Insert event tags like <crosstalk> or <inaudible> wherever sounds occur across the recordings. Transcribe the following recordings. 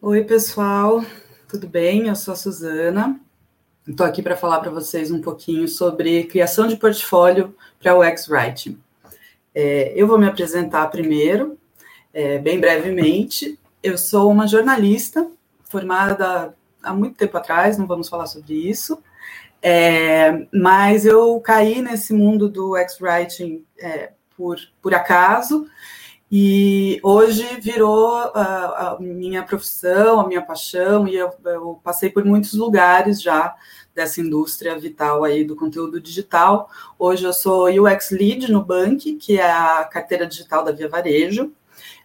Oi, pessoal, tudo bem? Eu sou a Suzana. Estou aqui para falar para vocês um pouquinho sobre criação de portfólio para o X-Writing. É, eu vou me apresentar primeiro, é, bem brevemente. Eu sou uma jornalista formada há muito tempo atrás, não vamos falar sobre isso, é, mas eu caí nesse mundo do X-Writing é, por, por acaso e hoje virou a, a, minha profissão, a minha paixão, e eu, eu, passei por muitos lugares já dessa indústria vital aí do conteúdo digital. Hoje eu sou UX Lead no Bank, que é a carteira digital da Via Varejo,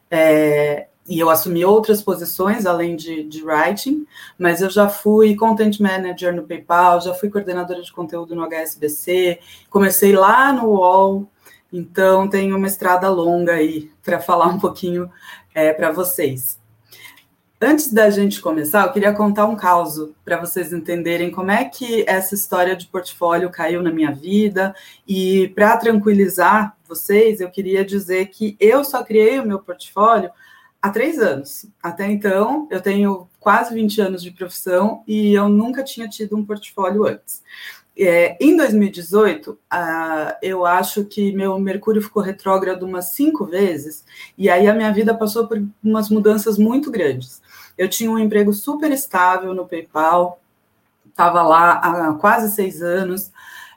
é, e eu assumi outras posições além de, de writing, mas eu já fui content manager no PayPal, já fui coordenadora de conteúdo no HSBC, comecei lá no UOL, então, tem uma estrada longa aí para falar um pouquinho é, para vocês. Antes da gente começar, eu queria contar um caso para vocês entenderem como é que essa história de portfólio caiu na minha vida. E para tranquilizar vocês, eu queria dizer que eu só criei o meu portfólio há três anos. Até então, eu tenho quase 20 anos de profissão e eu nunca tinha tido um portfólio antes. É, em 2018, uh, eu acho que meu Mercúrio ficou retrógrado umas cinco vezes, e aí a minha vida passou por umas mudanças muito grandes. Eu tinha um emprego super estável no PayPal, estava lá há quase seis anos,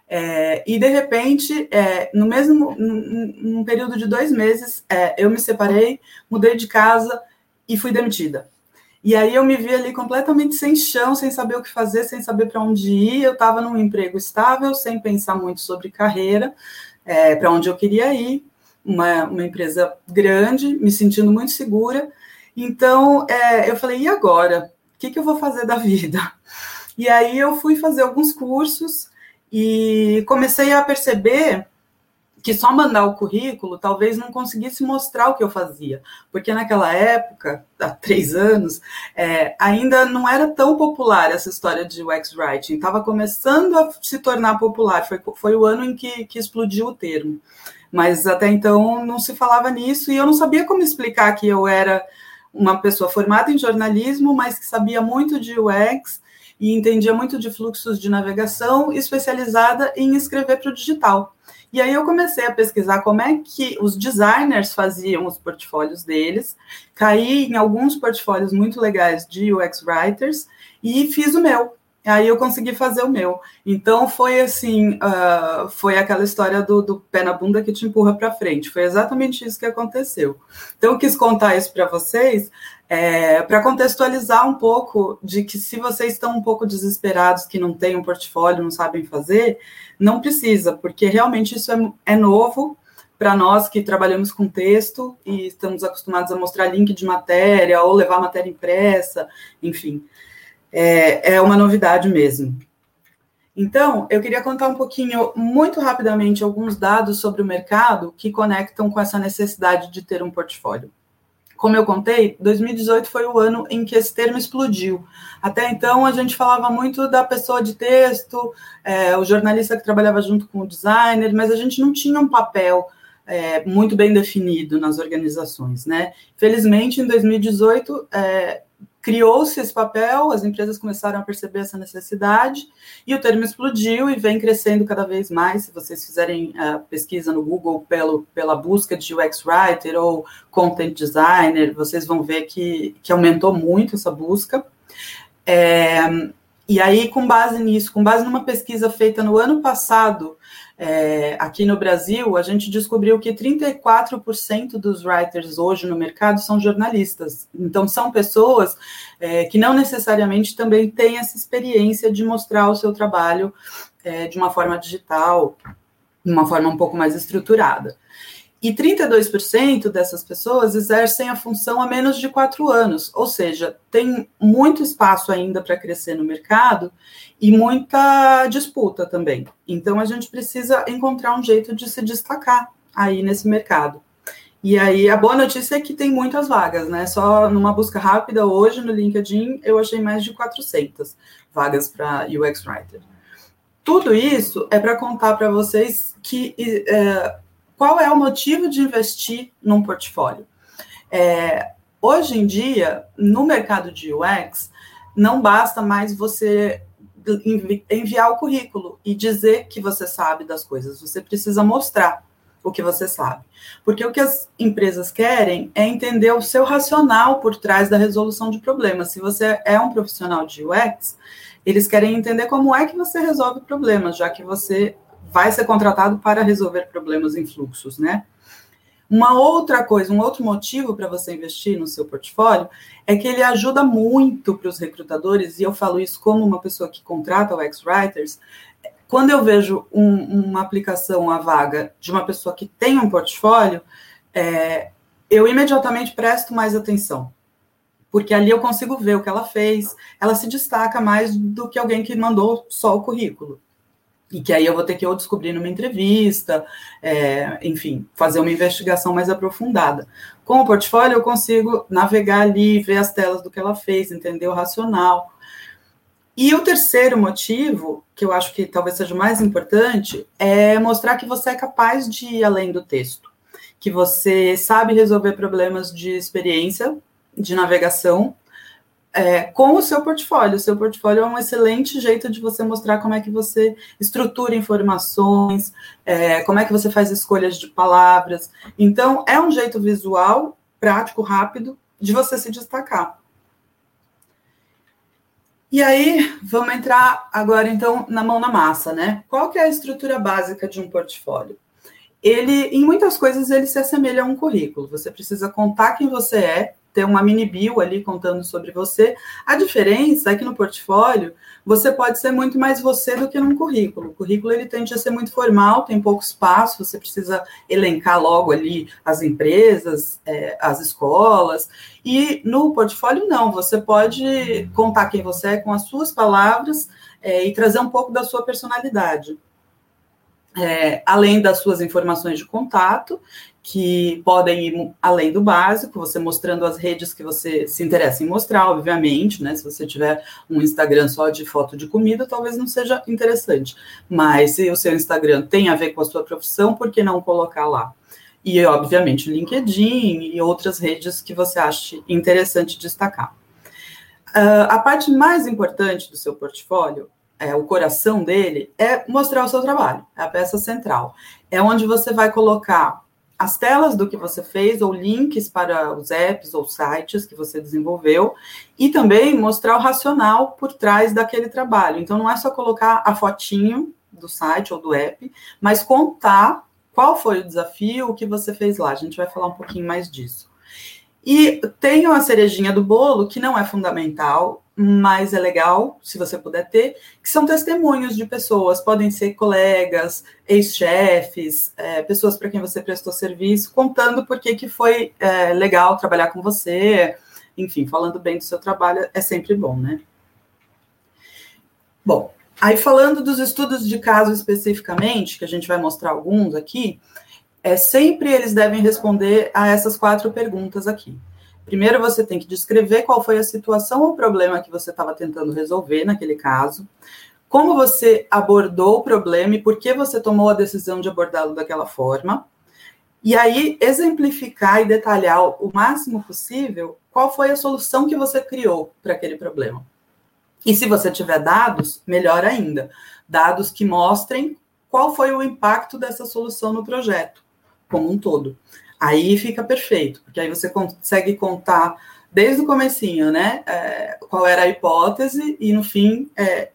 é, e de repente, é, no mesmo num, num, período de dois meses, é, eu me separei, mudei de casa e fui demitida. E aí eu me vi ali completamente sem chão, sem saber o que fazer, sem saber para onde ir. Eu estava num emprego estável, sem pensar muito sobre carreira, é, para onde eu queria ir, uma, uma empresa grande, me sentindo muito segura. Então é, eu falei, e agora? O que, que eu vou fazer da vida? E aí eu fui fazer alguns cursos e comecei a perceber que só mandar o currículo talvez não conseguisse mostrar o que eu fazia, porque naquela época, há três anos, é, ainda não era tão popular essa história de UX Writing, estava começando a se tornar popular, foi, foi o ano em que, que explodiu o termo, mas até então não se falava nisso e eu não sabia como explicar que eu era uma pessoa formada em jornalismo, mas que sabia muito de UX e entendia muito de fluxos de navegação, especializada em escrever para o digital. E aí eu comecei a pesquisar como é que os designers faziam os portfólios deles, caí em alguns portfólios muito legais de UX writers e fiz o meu. Aí eu consegui fazer o meu. Então foi assim, uh, foi aquela história do, do, pé na bunda que te empurra para frente. Foi exatamente isso que aconteceu. Então eu quis contar isso para vocês, é, para contextualizar um pouco de que se vocês estão um pouco desesperados, que não têm um portfólio, não sabem fazer, não precisa, porque realmente isso é, é novo para nós que trabalhamos com texto e estamos acostumados a mostrar link de matéria ou levar matéria impressa, enfim é, é uma novidade mesmo. Então, eu queria contar um pouquinho, muito rapidamente, alguns dados sobre o mercado que conectam com essa necessidade de ter um portfólio. Como eu contei, 2018 foi o ano em que esse termo explodiu. Até então, a gente falava muito da pessoa de texto, é, o jornalista que trabalhava junto com o designer, mas a gente não tinha um papel é, muito bem definido nas organizações, né? Felizmente, em 2018, é, criou-se esse papel, as empresas começaram a perceber essa necessidade e o termo explodiu e vem crescendo cada vez mais. Se vocês fizerem a pesquisa no Google pelo, pela busca de UX Writer ou Content Designer, vocês vão ver que, que aumentou muito essa busca. É, e aí, com base nisso, com base numa pesquisa feita no ano passado, é, aqui no Brasil, a gente descobriu que 34% dos writers hoje no mercado são jornalistas. Então, são pessoas é, que não necessariamente também têm essa experiência de mostrar o seu trabalho é, de uma forma digital, de uma forma um pouco mais estruturada. E 32% dessas pessoas exercem a função há menos de quatro anos, ou seja, tem muito espaço ainda para crescer no mercado e muita disputa também. Então, a gente precisa encontrar um jeito de se destacar aí nesse mercado. E aí, a boa notícia é que tem muitas vagas, né? Só numa busca rápida hoje no LinkedIn, eu achei mais de 400 vagas para UX Writer. Tudo isso é para contar para vocês que é, qual é o motivo de investir num portfólio? É, hoje em dia, no mercado de UX, não basta mais você enviar o currículo e dizer que você sabe das coisas, você precisa mostrar o que você sabe. Porque o que as empresas querem é entender o seu racional por trás da resolução de problemas. Se você é um profissional de UX, eles querem entender como é que você resolve problemas, já que você vai ser contratado para resolver problemas em fluxos, né? Uma outra coisa, um outro motivo para você investir no seu portfólio é que ele ajuda muito para os recrutadores, e eu falo isso como uma pessoa que contrata o X-Writers. Quando eu vejo um, uma aplicação à vaga de uma pessoa que tem um portfólio, é, eu imediatamente presto mais atenção, porque ali eu consigo ver o que ela fez, ela se destaca mais do que alguém que mandou só o currículo e que aí eu vou ter que ou descobrir numa entrevista, é, enfim, fazer uma investigação mais aprofundada. Com o portfólio, eu consigo navegar ali, ver as telas do que ela fez, entender o racional. E o terceiro motivo, que eu acho que talvez seja o mais importante, é mostrar que você é capaz de ir além do texto, que você sabe resolver problemas de experiência, de navegação, é, com o seu portfólio. O seu portfólio é um excelente jeito de você mostrar como é que você estrutura informações, é, como é que você faz escolhas de palavras. Então, é um jeito visual, prático, rápido, de você se destacar. E aí, vamos entrar agora, então, na mão na massa, né? Qual que é a estrutura básica de um portfólio? Ele, em muitas coisas, ele se assemelha a um currículo. Você precisa contar quem você é, ter uma mini bio ali contando sobre você. A diferença é que no portfólio você pode ser muito mais você do que num currículo. O currículo ele tende a ser muito formal, tem pouco espaço, você precisa elencar logo ali as empresas, é, as escolas. E no portfólio não, você pode contar quem você é com as suas palavras é, e trazer um pouco da sua personalidade. É, além das suas informações de contato que podem ir além do básico, você mostrando as redes que você se interessa em mostrar, obviamente, né? Se você tiver um Instagram só de foto de comida, talvez não seja interessante. Mas se o seu Instagram tem a ver com a sua profissão, por que não colocar lá? E, obviamente, o LinkedIn e outras redes que você ache interessante destacar. Uh, a parte mais importante do seu portfólio é, o coração dele é mostrar o seu trabalho, é a peça central. É onde você vai colocar as telas do que você fez ou links para os apps ou sites que você desenvolveu e também mostrar o racional por trás daquele trabalho. Então não é só colocar a fotinho do site ou do app, mas contar qual foi o desafio, o que você fez lá. A gente vai falar um pouquinho mais disso. E tem uma cerejinha do bolo que não é fundamental, mas é legal, se você puder ter, que são testemunhos de pessoas, podem ser colegas, ex-chefes, é, pessoas para quem você prestou serviço, contando por que, que foi é, legal trabalhar com você, enfim, falando bem do seu trabalho é sempre bom, né? Bom, aí falando dos estudos de caso especificamente, que a gente vai mostrar alguns aqui, é sempre eles devem responder a essas quatro perguntas aqui. Primeiro, você tem que descrever qual foi a situação ou problema que você estava tentando resolver naquele caso, como você abordou o problema e por que você tomou a decisão de abordá-lo daquela forma. E aí, exemplificar e detalhar o máximo possível qual foi a solução que você criou para aquele problema. E se você tiver dados, melhor ainda, dados que mostrem qual foi o impacto dessa solução no projeto como um todo. Aí fica perfeito, porque aí você consegue contar desde o comecinho, né, é, qual era a hipótese e, no fim, é,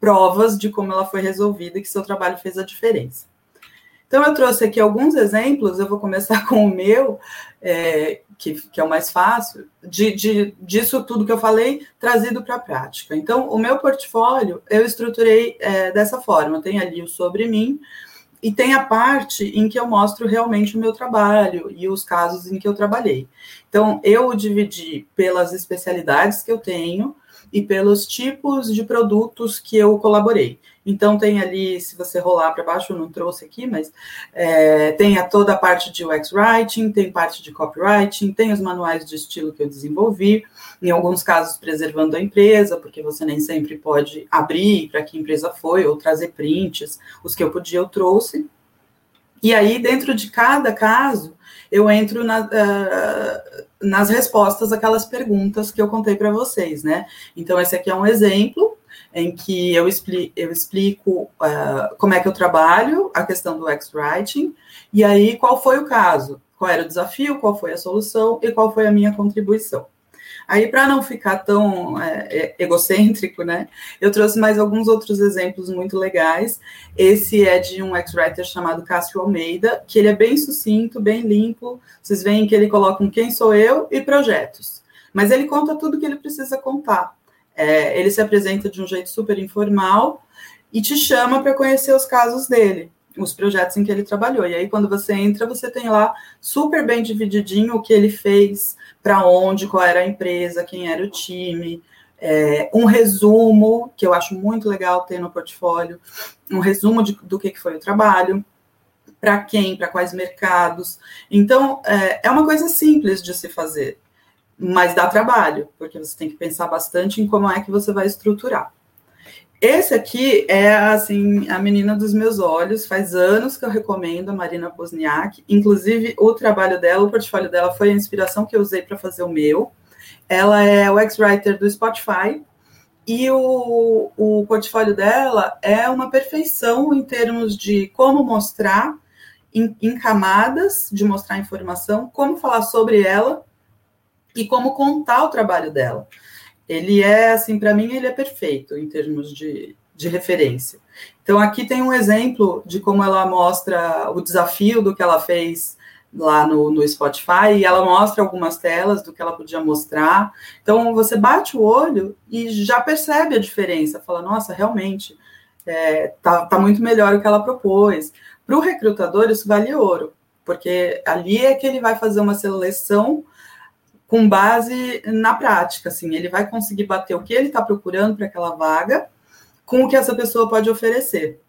provas de como ela foi resolvida e que seu trabalho fez a diferença. Então, eu trouxe aqui alguns exemplos, eu vou começar <laughs> com o meu, é, que, que, é o mais fácil, de, de, disso tudo que eu falei, trazido para a prática. Então, o meu portfólio, eu estruturei é, dessa forma, tem ali o sobre mim, e tem a parte em que eu mostro realmente o meu trabalho e os casos em que eu trabalhei. Então, eu dividi pelas especialidades que eu tenho e pelos tipos de produtos que eu colaborei. Então, tem ali, se você rolar para baixo, eu não trouxe aqui, mas é, tem a toda a parte de UX Writing, tem parte de copywriting, tem os manuais de estilo que eu desenvolvi, em alguns casos preservando a empresa, porque você nem sempre pode abrir para que empresa foi, ou trazer prints, os que eu podia eu trouxe. E aí, dentro de cada caso, eu entro na, uh, nas respostas aquelas perguntas que eu contei para vocês, né? Então, esse aqui é um exemplo em que eu explico, eu explico uh, como é que eu trabalho, a questão do X-Writing, e aí qual foi o caso, qual era o desafio, qual foi a solução e qual foi a minha contribuição. Aí, para não ficar tão é, é, egocêntrico, né, eu trouxe mais alguns outros exemplos muito legais. Esse é de um ex-writer chamado Cássio Almeida, que ele é bem sucinto, bem limpo. Vocês veem que ele coloca um quem sou eu e projetos. Mas ele conta tudo que ele precisa contar. É, ele se apresenta de um jeito super informal e te chama para conhecer os casos dele os projetos em que ele trabalhou. E aí, quando você entra, você tem lá super bem divididinho o que ele fez, para onde, qual era a empresa, quem era o time, é, um resumo, que eu acho muito legal ter no portfólio, um resumo de, do que, que foi o trabalho, para quem, para quais mercados. Então, é, é uma coisa simples de se fazer, mas dá trabalho, porque você tem que pensar bastante em como é que você vai estruturar. Esse aqui é, assim, a menina dos meus olhos. Faz anos que eu recomendo a Marina Pozniak. Inclusive, o trabalho dela, o portfólio dela foi a inspiração que eu usei para fazer o meu. Ela é o ex-writer do Spotify. E o, o portfólio dela é uma perfeição em termos de como mostrar em, em camadas, de mostrar informação, como falar sobre ela e como contar o trabalho dela ele é, assim, para mim, ele é perfeito em termos de, de referência. Então, aqui tem um exemplo de como ela mostra o desafio do que ela fez lá no, no Spotify, e ela mostra algumas telas do que ela podia mostrar. Então, você bate o olho e já percebe a diferença, fala, nossa, realmente, é, tá, tá muito melhor o que ela propôs. Para o recrutador, isso vale ouro, porque ali é que ele vai fazer uma seleção com base na prática, assim, ele vai conseguir bater o que ele está procurando para aquela vaga com o que essa pessoa pode oferecer.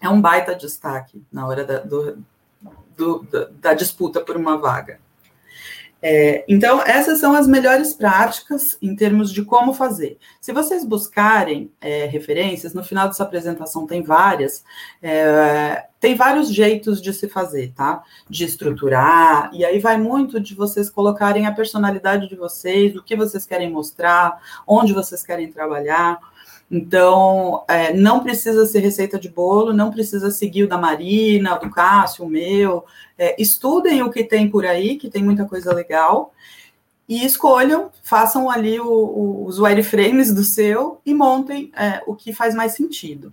É um baita destaque na hora da, do, do, da disputa por uma vaga. É, então, essas são as melhores práticas em termos de como fazer. Se vocês buscarem é, referências, no final dessa apresentação tem várias, é, tem vários jeitos de se fazer, tá? De estruturar, e aí vai muito de vocês colocarem a personalidade de vocês, o que vocês querem mostrar, onde vocês querem trabalhar. Então, é, não precisa ser receita de bolo, não precisa seguir o da Marina, do Cássio, o meu. É, estudem o que tem por aí, que tem muita coisa legal, e escolham, façam ali o, o, os wireframes do seu e montem é, o que faz mais sentido.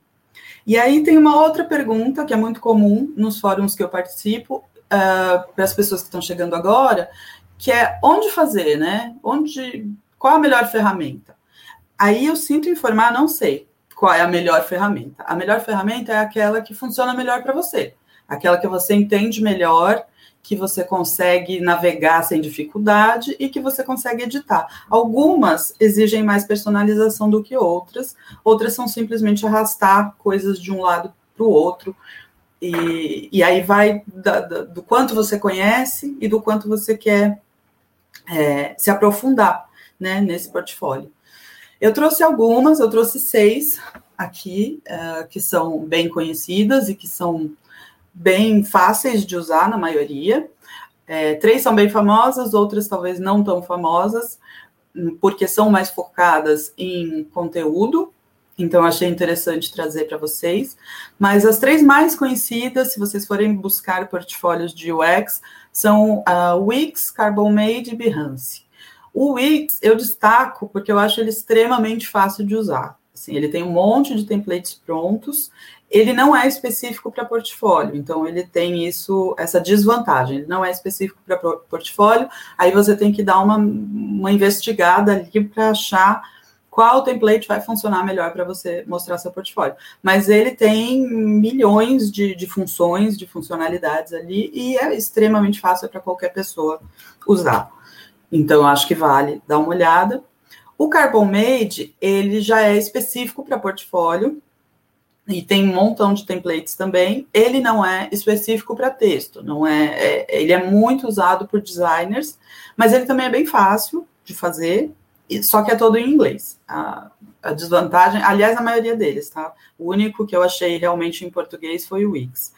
E aí tem uma outra pergunta que é muito comum nos fóruns que eu participo, uh, para as pessoas que estão chegando agora, que é onde fazer, né? Onde, qual a melhor ferramenta? Aí eu sinto informar, não sei qual é a melhor ferramenta. A melhor ferramenta é aquela que funciona melhor para você, aquela que você entende melhor, que você consegue navegar sem dificuldade e que você consegue editar. Algumas exigem mais personalização do que outras, outras são simplesmente arrastar coisas de um lado para o outro. E, e aí vai da, da, do quanto você conhece e do quanto você quer é, se aprofundar né, nesse portfólio. Eu trouxe algumas, eu trouxe seis aqui, uh, que são bem conhecidas e que são bem fáceis de usar na maioria. É, três são bem famosas, outras talvez não tão famosas, porque são mais focadas em conteúdo, então achei interessante trazer para vocês. Mas as três mais conhecidas, se vocês forem buscar portfólios de UX, são a Wix, Carbon-Made e Behance. O Wix eu destaco porque eu acho ele extremamente fácil de usar. Assim, ele tem um monte de templates prontos. Ele não é específico para portfólio, então ele tem isso, essa desvantagem. Ele não é específico para portfólio. Aí você tem que dar uma, uma investigada ali para achar qual template vai funcionar melhor para você mostrar seu portfólio. Mas ele tem milhões de, de funções, de funcionalidades ali, e é extremamente fácil para qualquer pessoa usar. Então, acho que vale dar uma olhada. O Carbon Made, ele já é específico para portfólio e tem um montão de templates também. Ele não é específico para texto, não é, é, ele é muito usado por designers, mas ele também é bem fácil de fazer, só que é todo em inglês. A, a desvantagem, aliás, a maioria deles, tá? O único que eu achei realmente em português foi o Wix.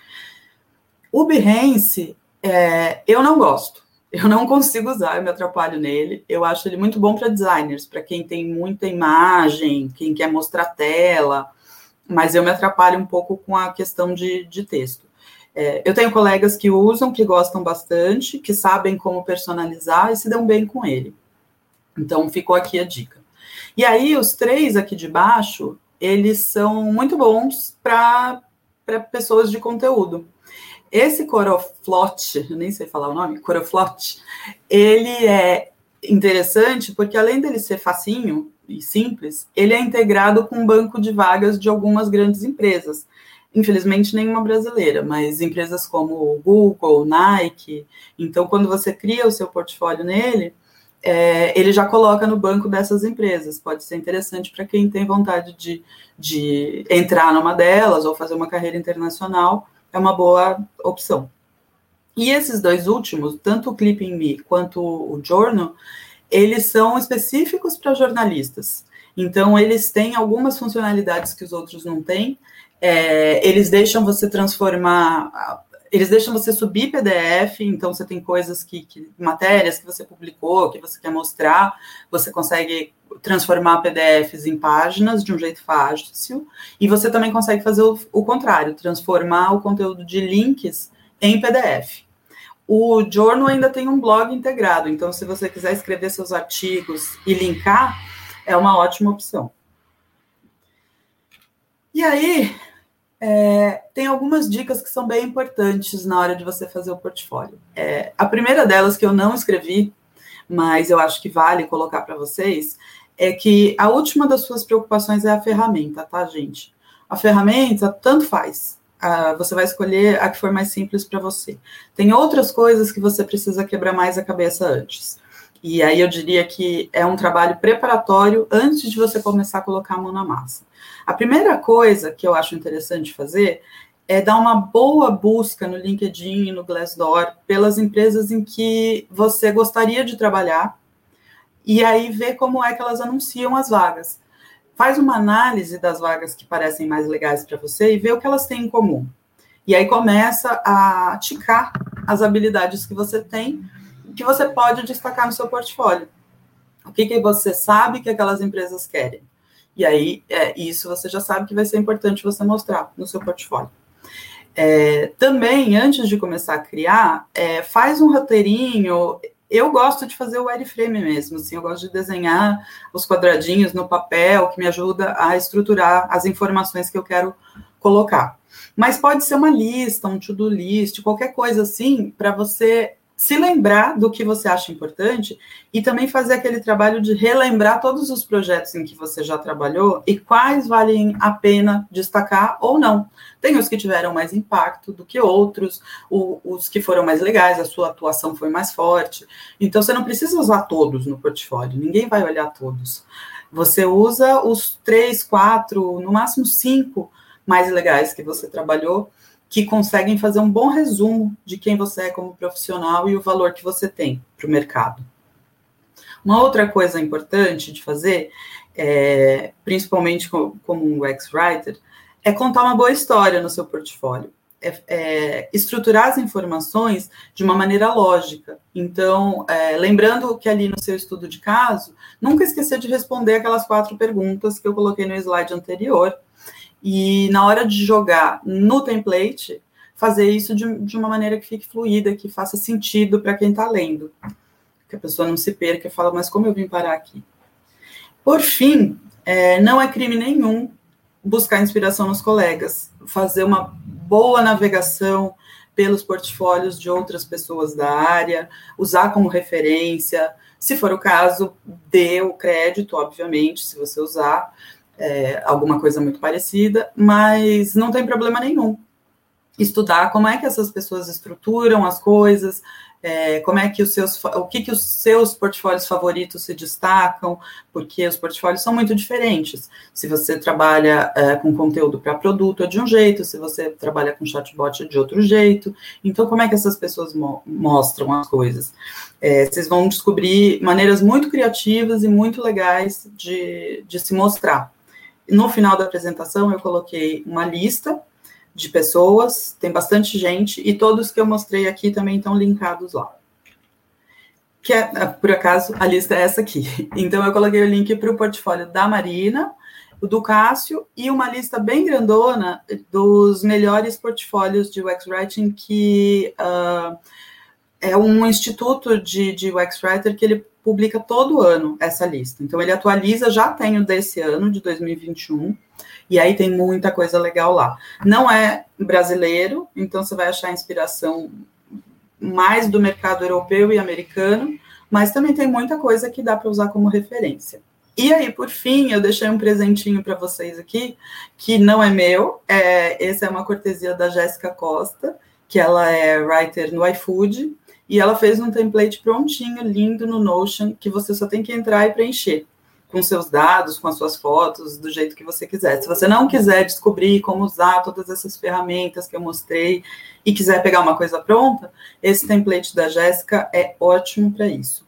O Behance, é, eu não gosto Eu não consigo usar, eu me atrapalho nele. Eu acho ele muito bom para designers, para quem tem muita imagem, quem quer mostrar tela, mas eu me atrapalho um pouco com a questão de, de texto. É, eu tenho colegas que usam, que gostam bastante, que sabem como personalizar e se dão bem com ele. Então, ficou aqui a dica. E aí, os três aqui de baixo, eles são muito bons para pessoas de conteúdo. Esse Coroflot, eu nem sei falar o nome, Coroflot, ele é interessante porque além dele ser facinho e simples, ele é integrado com um banco de vagas de algumas grandes empresas. Infelizmente, nenhuma brasileira, mas empresas como Google, Nike. Então, quando você cria o seu portfólio nele, é, ele já coloca no banco dessas empresas. Pode ser interessante para quem tem vontade de, de entrar numa delas ou fazer uma carreira internacional, é uma boa opção. E esses dois últimos, tanto o Clipping Me quanto o Journal, eles são específicos para jornalistas. Então, eles têm algumas funcionalidades que os outros não têm. É, eles deixam você transformar, eles deixam você subir PDF, então você tem coisas que, que, matérias que você publicou, que você quer mostrar, você consegue transformar PDFs em páginas de um jeito fácil, e você também consegue fazer o, o contrário, transformar o conteúdo de links em PDF. O Journal ainda tem um blog integrado, então se você quiser escrever seus artigos e linkar, é uma ótima opção. E aí, é, tem algumas dicas que são bem importantes na hora de você fazer o portfólio. É, a primeira delas, que eu não escrevi, mas eu acho que vale colocar para vocês, é que a última das suas preocupações é a ferramenta, tá, gente? A ferramenta, tanto faz você vai escolher a que for mais simples para você. Tem outras coisas que você precisa quebrar mais a cabeça antes. E aí eu diria que é um trabalho preparatório antes de você começar a colocar a mão na massa. A primeira coisa que eu acho interessante fazer é dar uma boa busca no LinkedIn e no Glassdoor pelas empresas em que você gostaria de trabalhar e aí ver como é que elas anunciam as vagas faz uma análise das vagas que parecem mais legais para você e vê o que elas têm em comum. E aí começa a ticar as habilidades que você tem, que você pode destacar no seu portfólio. O que, que você sabe que aquelas empresas querem. E aí, é, isso você já sabe que vai ser importante você mostrar no seu portfólio. É, também, antes de começar a criar, é, faz um roteirinho eu gosto de fazer o wireframe mesmo, assim, eu gosto de desenhar os quadradinhos no papel, que me ajuda a estruturar as informações que eu quero colocar. Mas pode ser uma lista, um to-do list, qualquer coisa assim, para você se lembrar do que você acha importante e também fazer aquele trabalho de relembrar todos os projetos em que você já trabalhou e quais valem a pena destacar ou não. Tem os que tiveram mais impacto do que outros, o, os que foram mais legais, a sua atuação foi mais forte. Então você não precisa usar todos no portfólio, ninguém vai olhar todos. Você usa os três, quatro, no máximo cinco mais legais que você trabalhou que conseguem fazer um bom resumo de quem você é como profissional e o valor que você tem para o mercado. Uma outra coisa importante de fazer, é, principalmente como, um UX Writer, é contar uma boa história no seu portfólio. É, é, estruturar as informações de uma maneira lógica. Então, é, lembrando que ali no seu estudo de caso, nunca esquecer de responder aquelas quatro perguntas que eu coloquei no slide anterior, e na hora de jogar no template, fazer isso de, de uma maneira que fique fluida, que faça sentido para quem está lendo. Que a pessoa não se perca e fala, mas como eu vim parar aqui? Por fim, é, não é crime nenhum buscar inspiração nos colegas, fazer uma boa navegação pelos portfólios de outras pessoas da área, usar como referência, se for o caso, dê o crédito, obviamente, se você usar, é, alguma coisa muito parecida, mas não tem problema nenhum estudar como é que essas pessoas estruturam as coisas, é, como é que os seus, o que, que os seus portfólios favoritos se destacam, porque os portfólios são muito diferentes. Se você trabalha é, com conteúdo para produto é de um jeito, se você trabalha com chatbot é de outro jeito. Então, como é que essas pessoas mo mostram as coisas? É, vocês vão descobrir maneiras muito criativas e muito legais de, de se mostrar. No final da apresentação, eu coloquei uma lista de pessoas, tem bastante gente, e todos que eu mostrei aqui também estão linkados lá. que é, por acaso, a lista é essa aqui. <laughs> Então, eu coloquei o link para o portfólio da Marina, o do Cássio e uma lista bem grandona dos melhores portfólios de UX Writing que uh, é um instituto de, de UX Writer que ele publica todo ano essa lista. Então ele atualiza, já tem o desse ano, de 2021, e aí tem muita coisa legal lá. Não é brasileiro, então você vai achar inspiração mais do mercado europeu e americano, mas também tem muita coisa que dá para usar como referência. E aí, por fim, eu deixei um presentinho para vocês aqui, que não é meu, é, esse é uma cortesia da Jéssica Costa, que ela é writer no iFood, e ela fez um template prontinho, lindo no Notion, que você só tem que entrar e preencher com seus dados, com as suas fotos, do jeito que você quiser. Se você não quiser descobrir como usar todas essas ferramentas que eu mostrei e quiser pegar uma coisa pronta, esse template da Jéssica é ótimo para isso.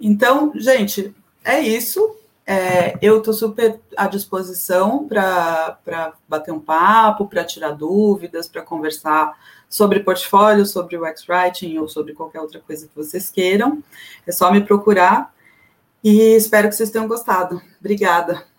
Então, gente, é isso. É, eu estou super à disposição para bater um papo, para tirar dúvidas, para conversar sobre portfólio, sobre o X-Writing ou sobre qualquer outra coisa que vocês queiram. É só me procurar e espero que vocês tenham gostado. Obrigada.